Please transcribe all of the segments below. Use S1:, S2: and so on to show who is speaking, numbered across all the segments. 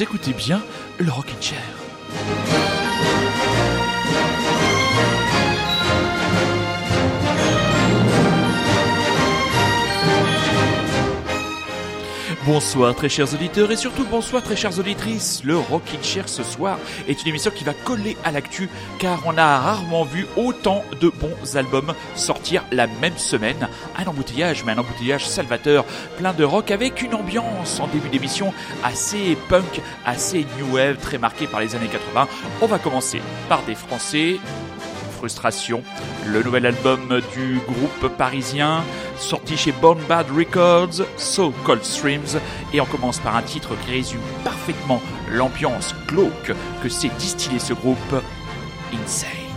S1: écoutez bien le Rockin' Chair. Bonsoir très chers auditeurs et surtout bonsoir très chères auditrices. Le Rockin' Chair ce soir est une émission qui va coller à l'actu car on a rarement vu autant de bons albums sortir la même semaine. Un embouteillage, mais un embouteillage salvateur, plein de rock avec une ambiance en début d'émission assez punk, assez new wave, très marquée par les années 80. On va commencer par des Français Frustration, le nouvel album du groupe parisien, sorti chez Born Bad Records, So Cold Streams, et on commence par un titre qui résume parfaitement l'ambiance glauque que s'est distillé ce groupe, Insane.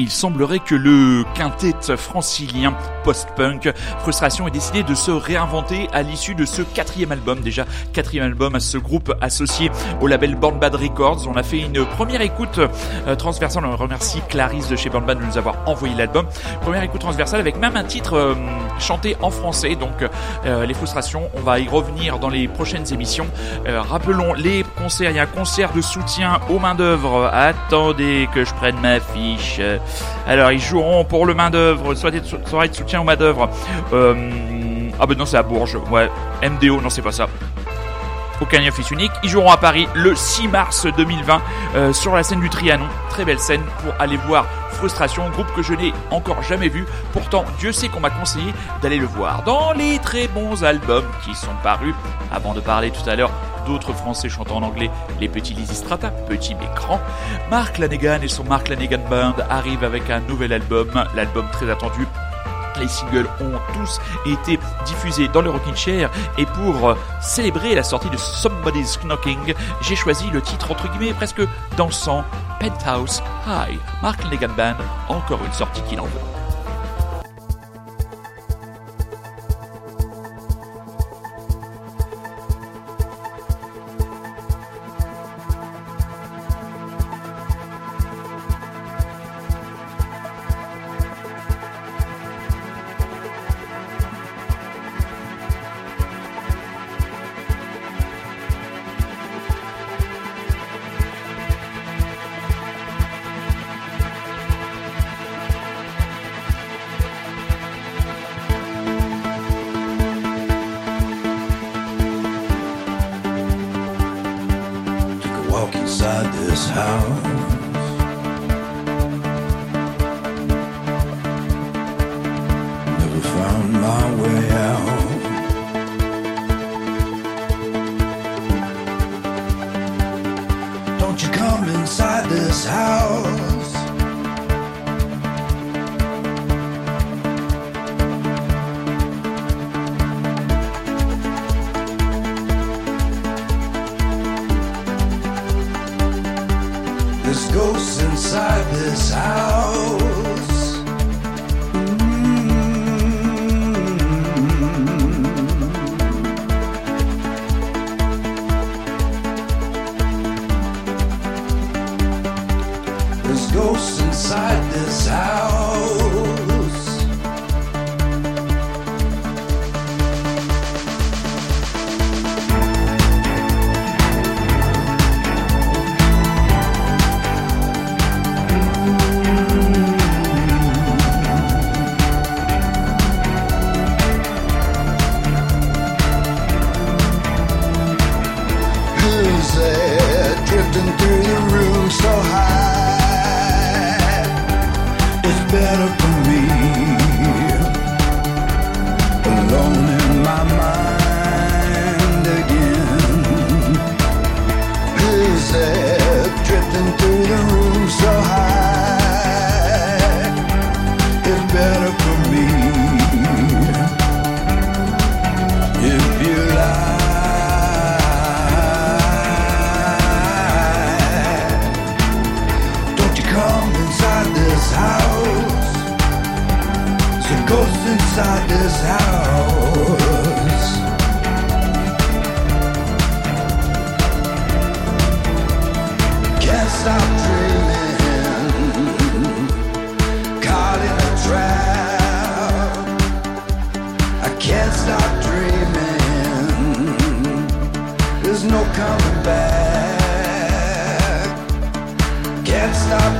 S2: Il semblerait que le quintet francilien post-punk Frustration ait décidé de se réinventer à l'issue de ce quatrième album. Déjà, quatrième album à ce groupe associé au label Born Bad Records. On a fait une première écoute euh, transversale. On remercie Clarisse de chez Born Bad de nous avoir envoyé l'album. Première écoute transversale avec même un titre euh, chanté en français. Donc, euh, les frustrations, on va y revenir dans les prochaines émissions. rappelons les concerts. Il y a un concert de soutien aux mains d'œuvre. Attendez que je prenne ma fiche. Alors, ils joueront pour le main d'œuvre, soit soirée de soutien aux mains d'œuvre. Euh, ah ben non, c'est à Bourges. MDO, non, c'est pas ça. Aucun office unique. Ils joueront à Paris le 6 mars 2020 euh, sur la scène du Trianon. Très belle scène pour aller voir Frustration, groupe que je n'ai encore jamais vu. Pourtant, Dieu sait qu'on m'a conseillé d'aller le voir. Dans les très bons albums qui sont parus, avant de parler tout à l'heure d'autres Français chantant en anglais, les petits Strata, petits mais. Mark Lanegan et son Mark Lanegan Band arrivent avec un nouvel album, l'album très attendu les singles ont tous été diffusés dans le Rockin' Chair et pour célébrer la sortie de Somebody's Knocking, j'ai choisi le titre entre guillemets presque dansant Penthouse High. Mark Lanegan Band, encore une sortie qu'il en veut. house ghost inside this house. Can't stop dreaming, caught in a trap. I can't stop dreaming. There's no coming back. Can't stop.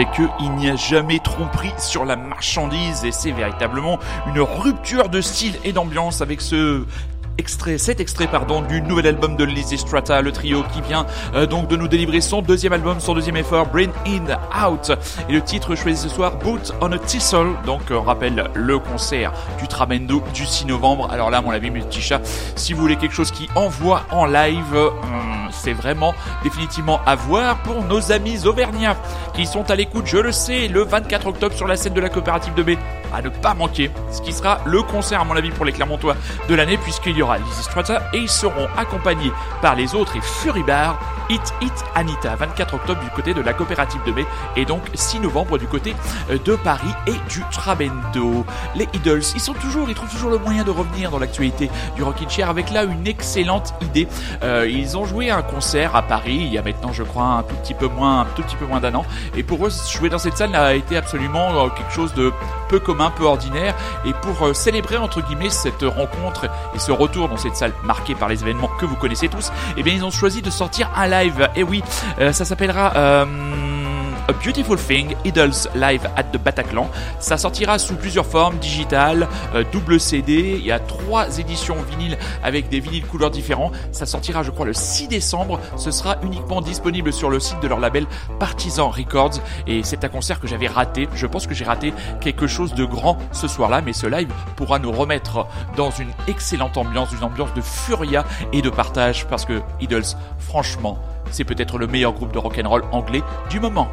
S3: avec eux, il n'y a jamais tromperie sur la marchandise et c'est véritablement une rupture de style et d'ambiance avec ce extrait, cet extrait pardon du nouvel album de Lizzy Strata, le trio qui vient euh, donc de nous délivrer son deuxième album, son deuxième effort, Brain In Out. Et le titre choisi ce soir, Boot on a Thistle. Donc on rappelle le concert du Tramendo du 6 novembre. Alors là, mon ami, chats, si vous voulez quelque chose qui envoie en live, hum, c'est vraiment définitivement à voir pour nos amis auvergnats qui sont à l'écoute, je le sais, le 24 octobre sur la scène de la coopérative de B à ne pas manquer, ce qui sera le concert à mon avis pour les Clermontois de l'année puisqu'il y aura Lizzy Strata et ils seront accompagnés par les autres et Furibar, Hit Hit Anita, 24 octobre du côté de la coopérative de mai et donc 6 novembre du côté euh, de Paris et du Trabendo. Les Idols, ils sont toujours, ils trouvent toujours le moyen de revenir dans l'actualité du Rockin' Chair avec là une excellente idée. Euh, ils ont joué un concert à Paris il y a maintenant je crois un tout petit peu moins, un tout petit peu moins d'un an et pour eux jouer dans cette salle a été absolument euh, quelque chose de peu commun, peu ordinaire et pour célébrer entre guillemets cette rencontre et ce retour dans cette salle marquée par les événements que vous connaissez tous, eh bien ils ont choisi de sortir un live. Et oui, euh, ça s'appellera euh, A Beautiful Thing, Idols Live at the Bataclan. Ça sortira sous plusieurs formes, digital, euh, double CD. Il y a trois éditions vinyle avec des vinyles couleurs différents. Ça sortira, je crois, le 6 décembre. Ce sera uniquement disponible sur le site de leur label Partisan Records. Et c'est un concert que j'avais raté. Je pense que j'ai raté quelque chose de grand ce soir-là, mais ce live pourra nous remettre dans une excellente ambiance, une ambiance de furia et de partage, parce que Idols, franchement, c'est peut-être le meilleur groupe de rock'n'roll anglais du moment.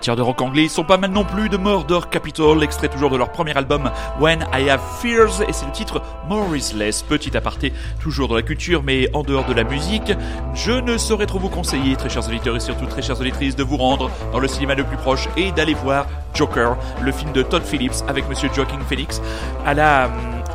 S3: Matière de rock anglais, ils sont pas mal non plus de Murder Capital, extrait toujours de leur premier album When I Have Fears, et c'est le titre More is Less. Petit aparté, toujours dans la culture, mais en dehors de la musique, je ne saurais trop vous conseiller, très chers auditeurs et surtout très chères auditrices, de vous rendre dans le cinéma le plus proche et d'aller voir Joker, le film de Todd Phillips avec Monsieur Joaquin Phoenix, à la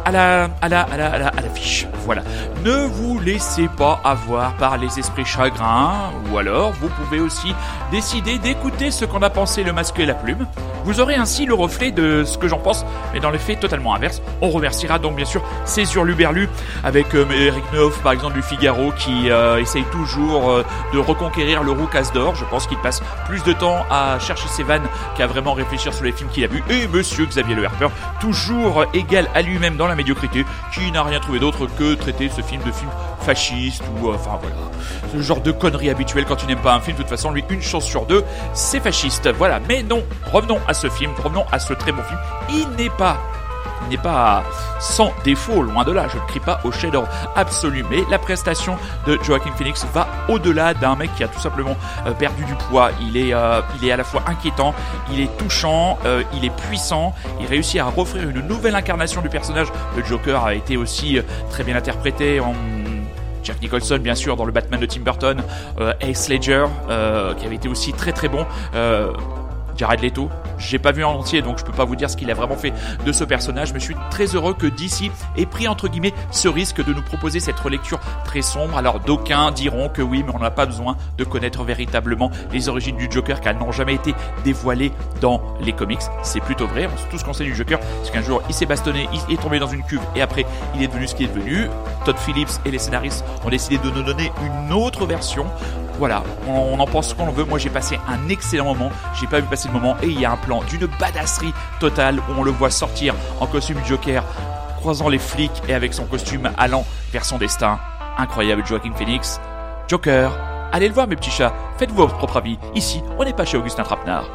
S3: à la, à la, à la, à la, à l'affiche. Voilà. Ne vous laissez pas avoir par les esprits chagrins, ou alors vous pouvez aussi décider d'écouter ce qu'en a pensé le masque et la plume. Vous aurez ainsi le reflet de ce que j'en pense, mais dans les faits totalement inverse. On remerciera donc bien sûr Césure Luberlu avec euh, Eric Neuf par exemple du Figaro qui euh, essaye toujours euh, de reconquérir le Roucas d'or. Je pense qu'il passe plus de temps à chercher ses vannes qu'à vraiment réfléchir sur les films qu'il a vus. Et Monsieur Xavier Le Harper, toujours égal à lui-même dans la médiocrité, qui n'a rien trouvé d'autre que traiter ce film de film fasciste ou euh, enfin voilà, ce genre de conneries habituelles quand tu n'aimes pas un film. De toute façon, lui, une chance sur deux, c'est fasciste. Voilà. Mais non, revenons à ce film, revenons à ce très bon film. Il n'est pas n'est pas sans défaut, loin de là, je ne crie pas au chef-d'œuvre absolu, mais la prestation de Joaquin Phoenix va au-delà d'un mec qui a tout simplement euh, perdu du poids. Il est, euh, il est à la fois inquiétant, il est touchant, euh, il est puissant, il réussit à offrir une nouvelle incarnation du personnage. Le Joker a été aussi très bien interprété en Jack Nicholson, bien sûr, dans le Batman de Tim Burton, Ace Ledger, qui avait été aussi très très bon. Jared Leto, j'ai pas vu en entier donc je peux pas vous dire ce qu'il a vraiment fait de ce personnage, mais je suis très heureux que DC ait pris entre guillemets ce risque de nous proposer cette relecture très sombre. Alors d'aucuns diront que oui, mais on n'a pas besoin de connaître véritablement les origines du Joker car elles n'ont jamais été dévoilées dans les comics. C'est plutôt vrai, on tout ce qu'on sait du Joker, c'est qu'un jour il s'est bastonné, il est tombé dans une cuve et après il est devenu ce qu'il est devenu. Todd Phillips et les scénaristes ont décidé de nous donner une autre version. Voilà, on, en pense ce qu'on veut. Moi, j'ai passé un excellent moment. J'ai pas vu passer le moment. Et il y a un plan d'une badasserie totale où on le voit sortir en costume Joker, croisant les flics et avec son costume allant vers son destin. Incroyable Joaquin Phoenix. Joker, allez le voir, mes petits chats. Faites-vous votre propre avis. Ici, on n'est pas chez Augustin Trapenard.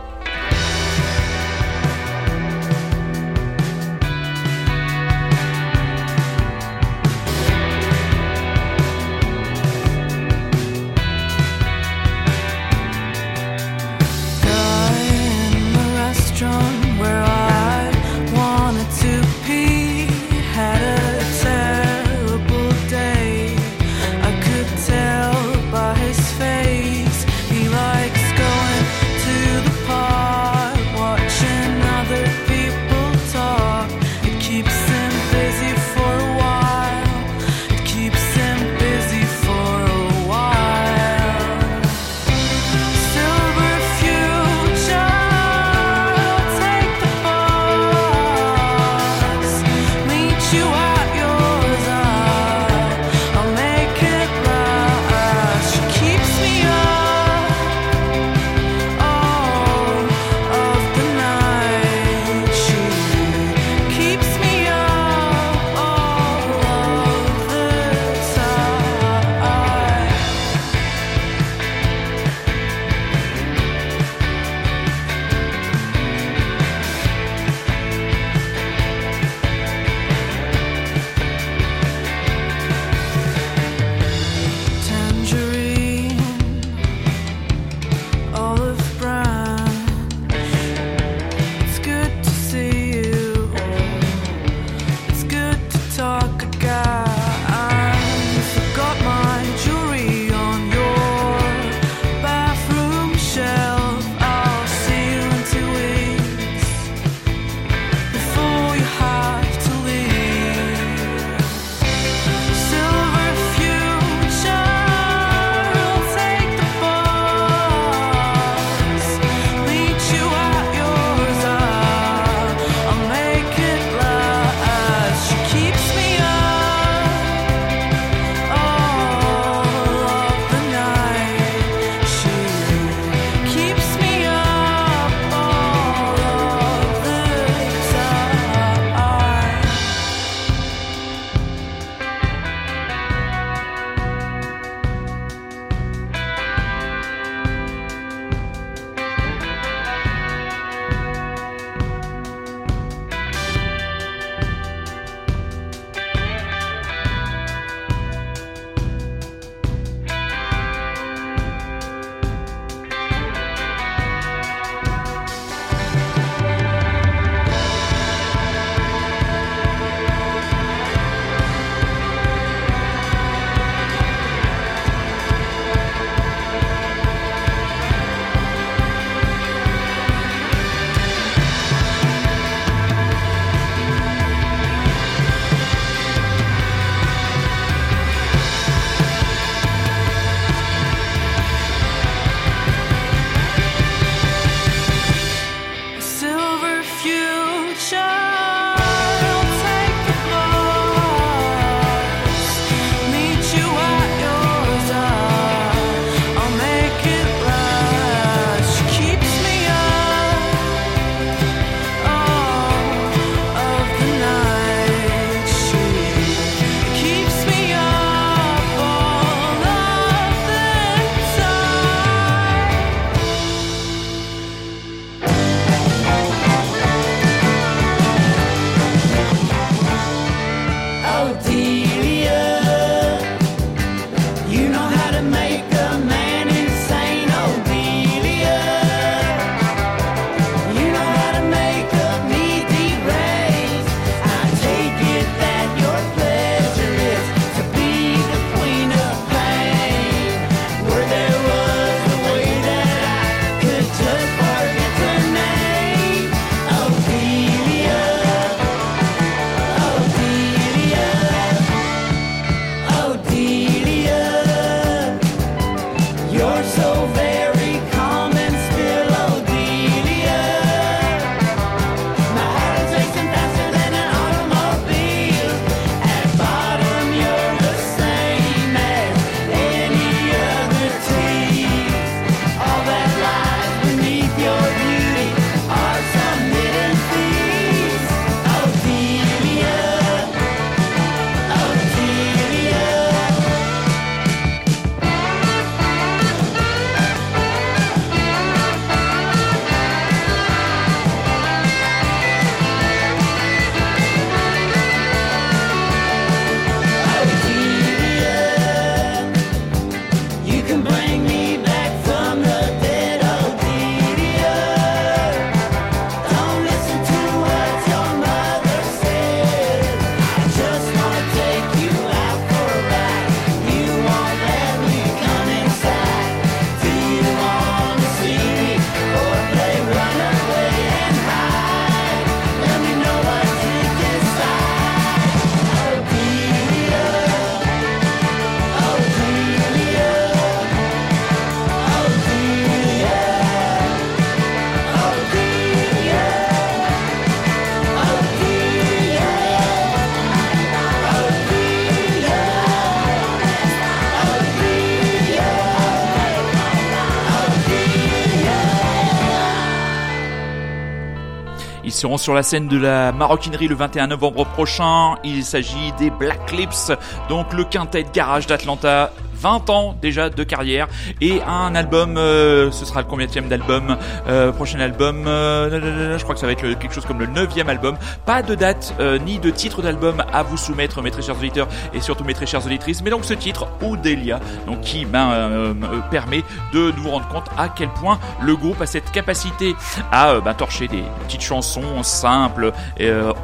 S3: Seront sur la scène de la maroquinerie le 21 novembre prochain. Il s'agit des Black Lips, donc le quintet de garage d'Atlanta. 20 ans déjà de carrière et un album, euh, ce sera le combienième d'album, euh, prochain album, euh, je crois que ça va être quelque chose comme le neuvième album. Pas de date ni de titre d'album à vous soumettre, mes très chers auditeurs et surtout mes très chères auditrices. Mais donc ce titre, Odelia, donc qui ben, permet de nous rendre compte à quel point le groupe a cette capacité à ben, torcher des petites chansons simples,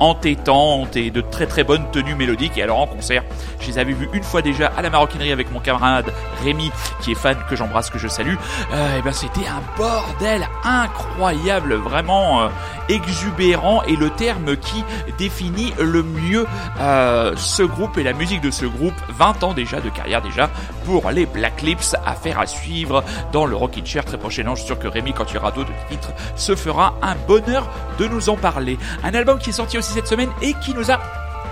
S3: entêtantes et de très très bonnes tenues mélodiques. Et alors en concert, je les avais vus une fois déjà à la maroquinerie avec mon camarade Rémi, qui est fan, que j'embrasse, que je salue. Euh, et ben c'était un bordel incroyable, vraiment euh, exubérant et le terme qui définit le mieux euh, ce groupe et la musique de ce groupe. 20 ans déjà de carrière déjà pour les Black Lips, affaire à suivre dans le Rockin' Chair très prochainement. Je suis sûr que Rémi, quand il y aura d'autres titres, se fera un bonheur de nous en parler. Un album qui est sorti aussi cette semaine et qui nous a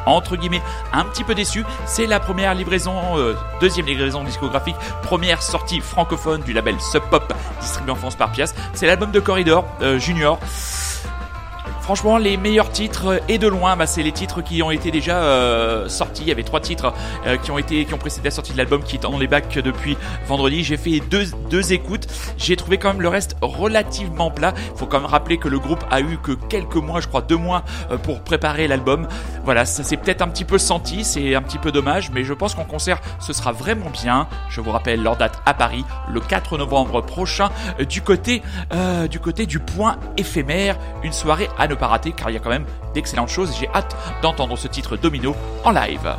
S3: entre guillemets un petit peu déçu. C'est la première livraison, euh, deuxième livraison discographique, première sortie francophone du label Sub Pop distribué en France par Pias. C'est l'album de Corridor euh, Junior. Franchement, les meilleurs titres et de loin, bah, c'est les titres qui ont été déjà euh, sortis. Il y avait trois titres euh, qui ont été qui ont précédé la sortie de l'album, qui est dans les bacs depuis vendredi. J'ai fait deux écoutes. J'ai trouvé quand même le reste relativement plat. Il faut quand même rappeler que le groupe a eu que quelques mois, je crois deux mois, euh, pour préparer l'album. Voilà, ça s'est peut-être un petit peu senti. C'est un petit peu dommage, mais je pense qu'en concert, ce sera vraiment bien. Je vous rappelle leur date à Paris, le 4 novembre prochain, euh, du côté du côté du point éphémère, une soirée à pas rater, car il y a quand même d'excellentes choses. J'ai hâte d'entendre ce titre Domino en live.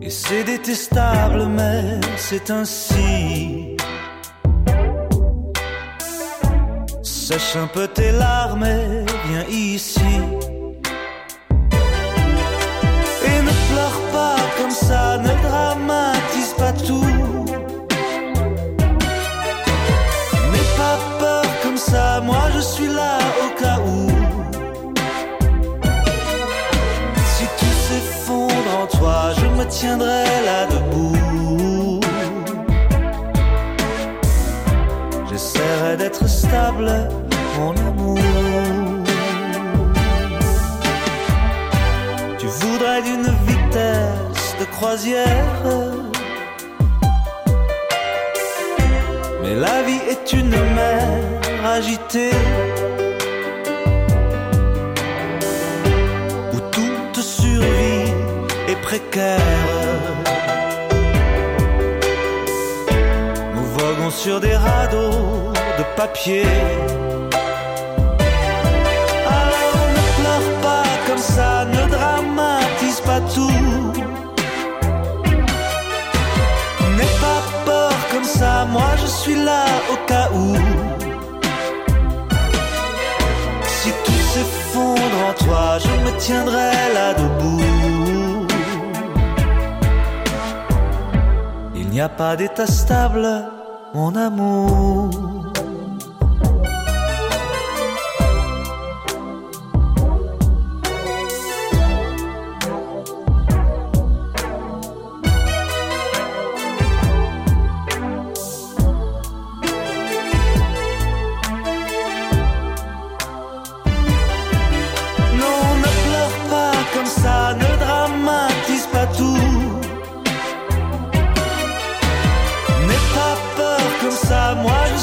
S4: Et c'est détestable, mais c'est ainsi. Sèche un peu tes larmes et viens ici.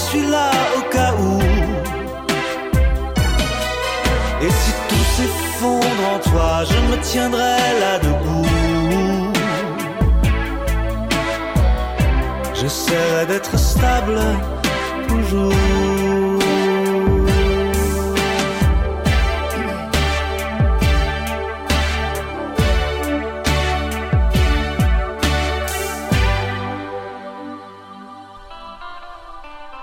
S4: Suis là au cas où. Et si tout s'effondre en toi, je me tiendrai là debout. J'essaierai d'être stable toujours.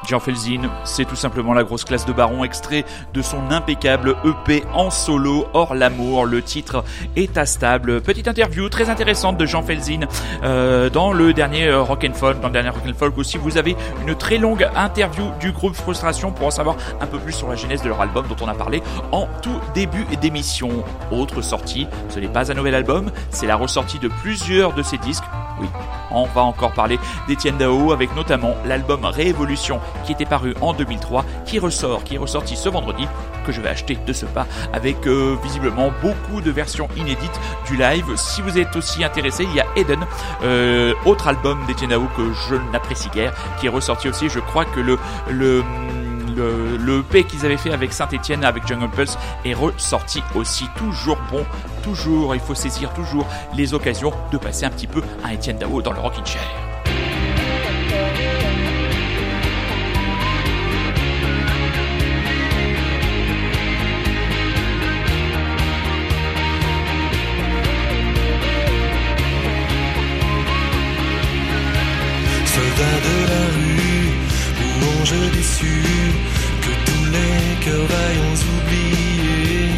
S3: Jean Felzin, c'est tout simplement la grosse classe de Baron, extrait de son impeccable EP en solo, hors l'amour. Le titre est stable. Petite interview très intéressante de Jean Felzin euh, dans le dernier euh, Rock and Folk. Dans le dernier Rock and Folk aussi, vous avez une très longue interview du groupe Frustration pour en savoir un peu plus sur la genèse de leur album dont on a parlé en tout début d'émission. Autre sortie, ce n'est pas un nouvel album, c'est la ressortie de plusieurs de ses disques. Oui, on va encore parler d'Étienne Dao avec notamment l'album Révolution qui était paru en 2003, qui ressort, qui est ressorti ce vendredi, que je vais acheter de ce pas avec euh, visiblement beaucoup de versions inédites du live. Si vous êtes aussi intéressé, il y a Eden, euh, autre album d'Étienne Dao que je n'apprécie guère, qui est ressorti aussi. Je crois que le le le, le EP qu'ils avaient fait avec Saint-Etienne, avec Jungle Pulse, est ressorti aussi. Toujours bon, toujours, il faut saisir toujours les occasions de passer un petit peu un Etienne Dao dans le Rockin' Chair.
S5: Ou anges déçus, que tous les cœurs vaillants oubliés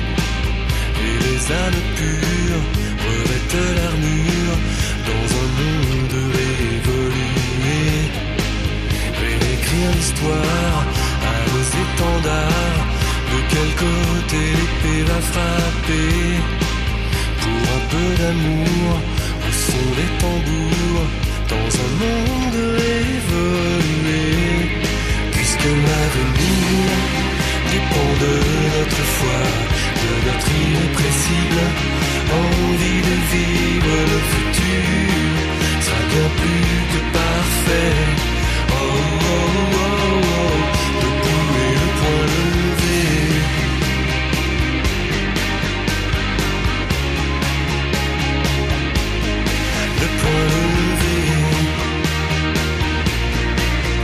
S5: et les âmes pures revêtent l'armure dans un monde révolué. Réécrire l'histoire à nos étendards, de quel côté l'épée va frapper pour un peu d'amour au son des tambours dans un monde évolué Puisque l'avenir dépend de notre foi, de notre irrépressible envie de vivre le futur sera bien plus que parfait. Oh, oh, oh, oh debout et le poing levé. Le poing levé.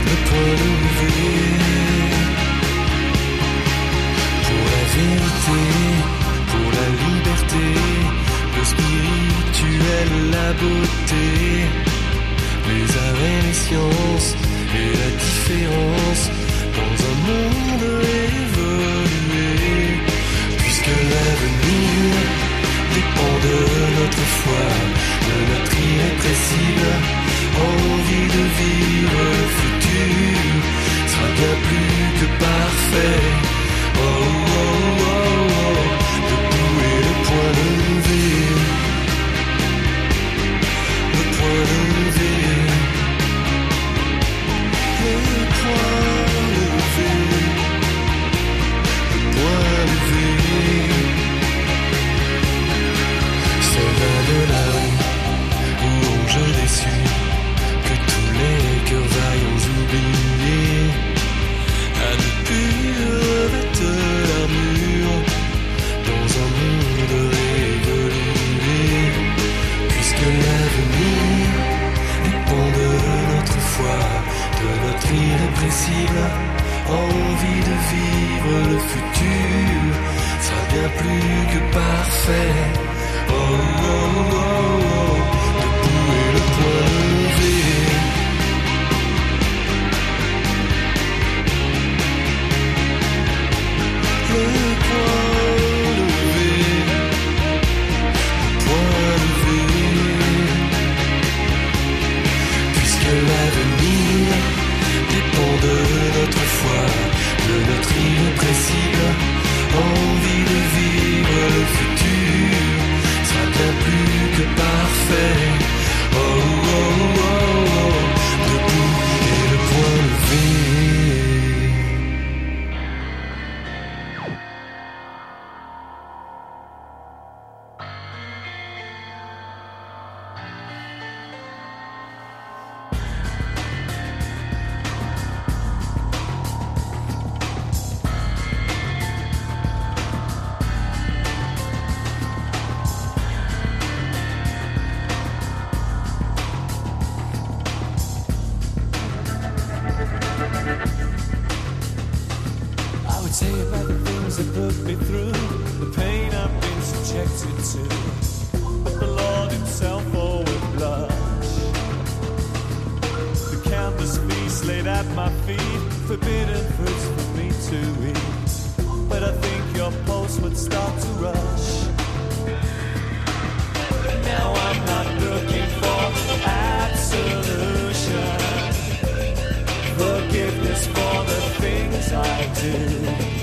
S4: Le poing levé. la beauté, les arrêts, les sciences et la différence dans un monde évolué. Puisque l'avenir dépend de notre foi, de notre irrépressible envie de vivre le futur sera bien plus que parfait. oh, oh, oh.
S6: too.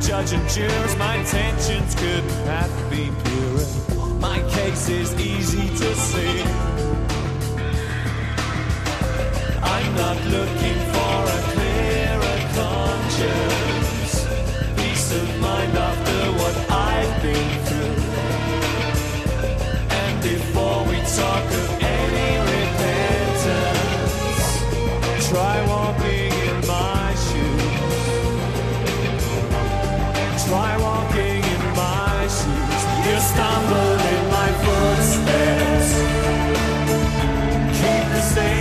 S6: judge and jurors, my intentions could not be purer. My case is easy to see. I'm not looking for a clearer conscience. Peace of mind after what I've been through. And before we talk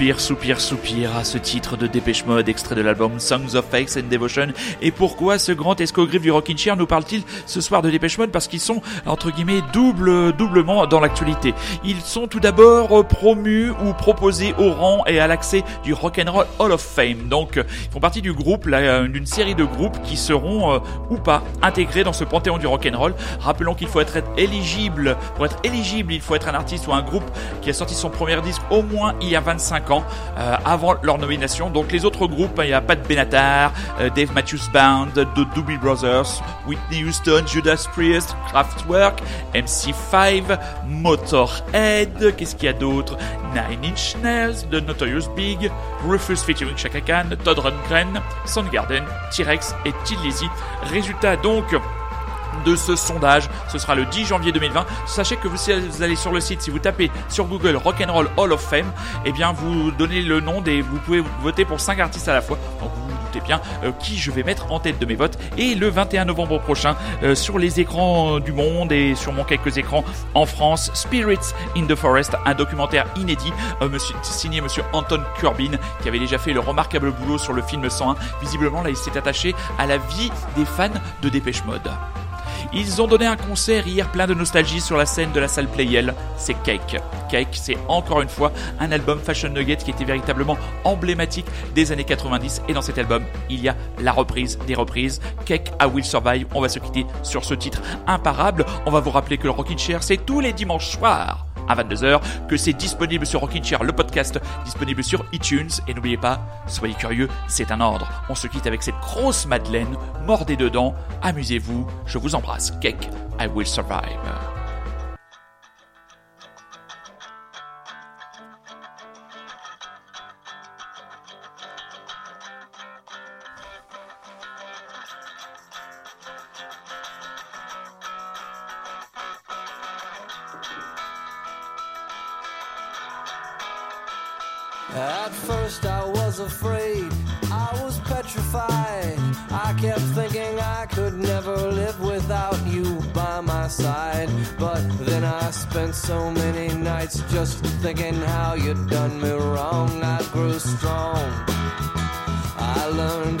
S3: Soupir, soupir, soupir à ce titre de Dépêche Mode, extrait de l'album Songs of Faith and Devotion. Et pourquoi ce grand escogriffe du Rockin' Chair nous parle-t-il ce soir de Dépêche Mode? Parce qu'ils sont, entre guillemets, double, doublement dans l'actualité. Ils sont tout d'abord promus ou proposés au rang et à l'accès du Rock'n'Roll Hall of Fame. Donc, ils font partie du groupe, d'une série de groupes qui seront, euh, ou pas, intégrés dans ce panthéon du rock'n'roll. Rappelons qu'il faut être éligible, pour être éligible, il faut être un artiste ou un groupe qui a sorti son premier disque au moins il y a 25 ans, euh, avant leur nomination. Donc les autres groupes, il y a Pat Benatar, euh, Dave Matthews Band, The Doobie Brothers, Whitney Houston, Judas Priest, Kraftwerk, MC5, Motorhead, qu'est-ce qu'il y a d'autre? Nine Inch Nails, The Notorious Big, Rufus featuring Chaka Khan, Todd Rundgren, Soundgarden, T-Rex et Till Lizzy. Résultat donc de ce sondage. Ce sera le 10 janvier 2020. Sachez que vous, si vous allez sur le site, si vous tapez sur Google Rock'n'Roll Hall of Fame, eh bien vous donnez le nom des, vous pouvez voter pour 5 artistes à la fois. Donc vous vous doutez bien euh, qui je vais mettre en tête de mes votes. Et le 21 novembre prochain, euh, sur les écrans du monde et sûrement quelques écrans en France, Spirits in the Forest, un documentaire inédit, euh, signé monsieur Anton Corbin, qui avait déjà fait le remarquable boulot sur le film 101. Visiblement, là, il s'est attaché à la vie des fans de Dépêche Mode. Ils ont donné un concert hier plein de nostalgie sur la scène de la salle Playel. C'est Cake. Cake, c'est encore une fois un album Fashion Nugget qui était véritablement emblématique des années 90. Et dans cet album, il y a la reprise des reprises. Cake, I Will Survive. On va se quitter sur ce titre imparable. On va vous rappeler que le Rockin' Chair, c'est tous les dimanches soirs à 22h, que c'est disponible sur Rockin' Chair, le podcast, disponible sur iTunes. Et n'oubliez pas, soyez curieux, c'est un ordre. On se quitte avec cette grosse madeleine, mordez dedans, amusez-vous, je vous embrasse. Cake, I will survive.
S7: But then I spent so many nights just thinking how you'd done me wrong. I grew strong. I learned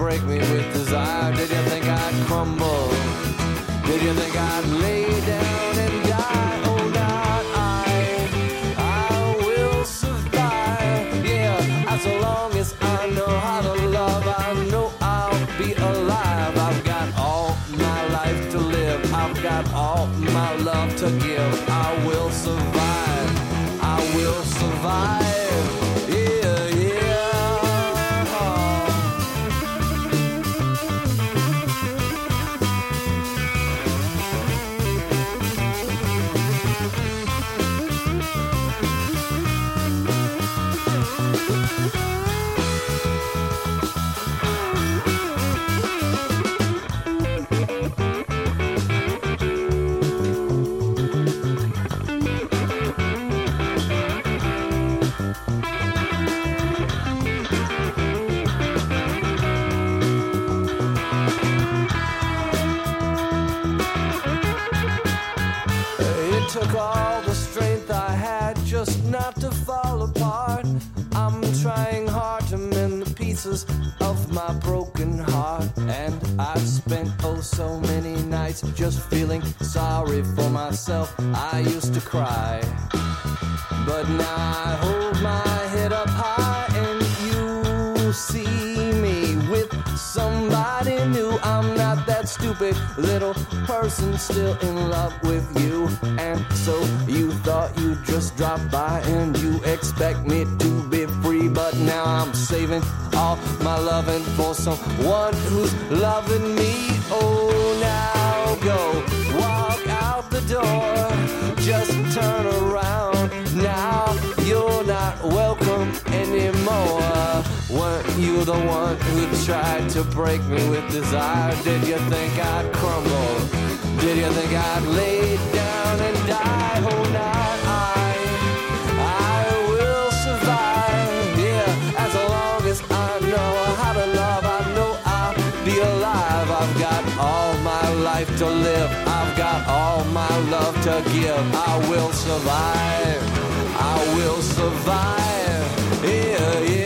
S7: Break me with desire? Spent oh so many nights just feeling sorry for myself. I used to cry. But now I hold my head up high and you see me with somebody new. I'm not that stupid little person still in love with you. And so you thought you'd just drop by and you expect me to be. But now I'm saving all my loving for someone who's loving me. Oh, now go walk out the door. Just turn around. Now you're not welcome anymore. Weren't you the one who tried to break me with desire? Did you think I'd crumble? Did you think I'd lay down and die? Oh, now love to give. I will survive. I will survive. Yeah,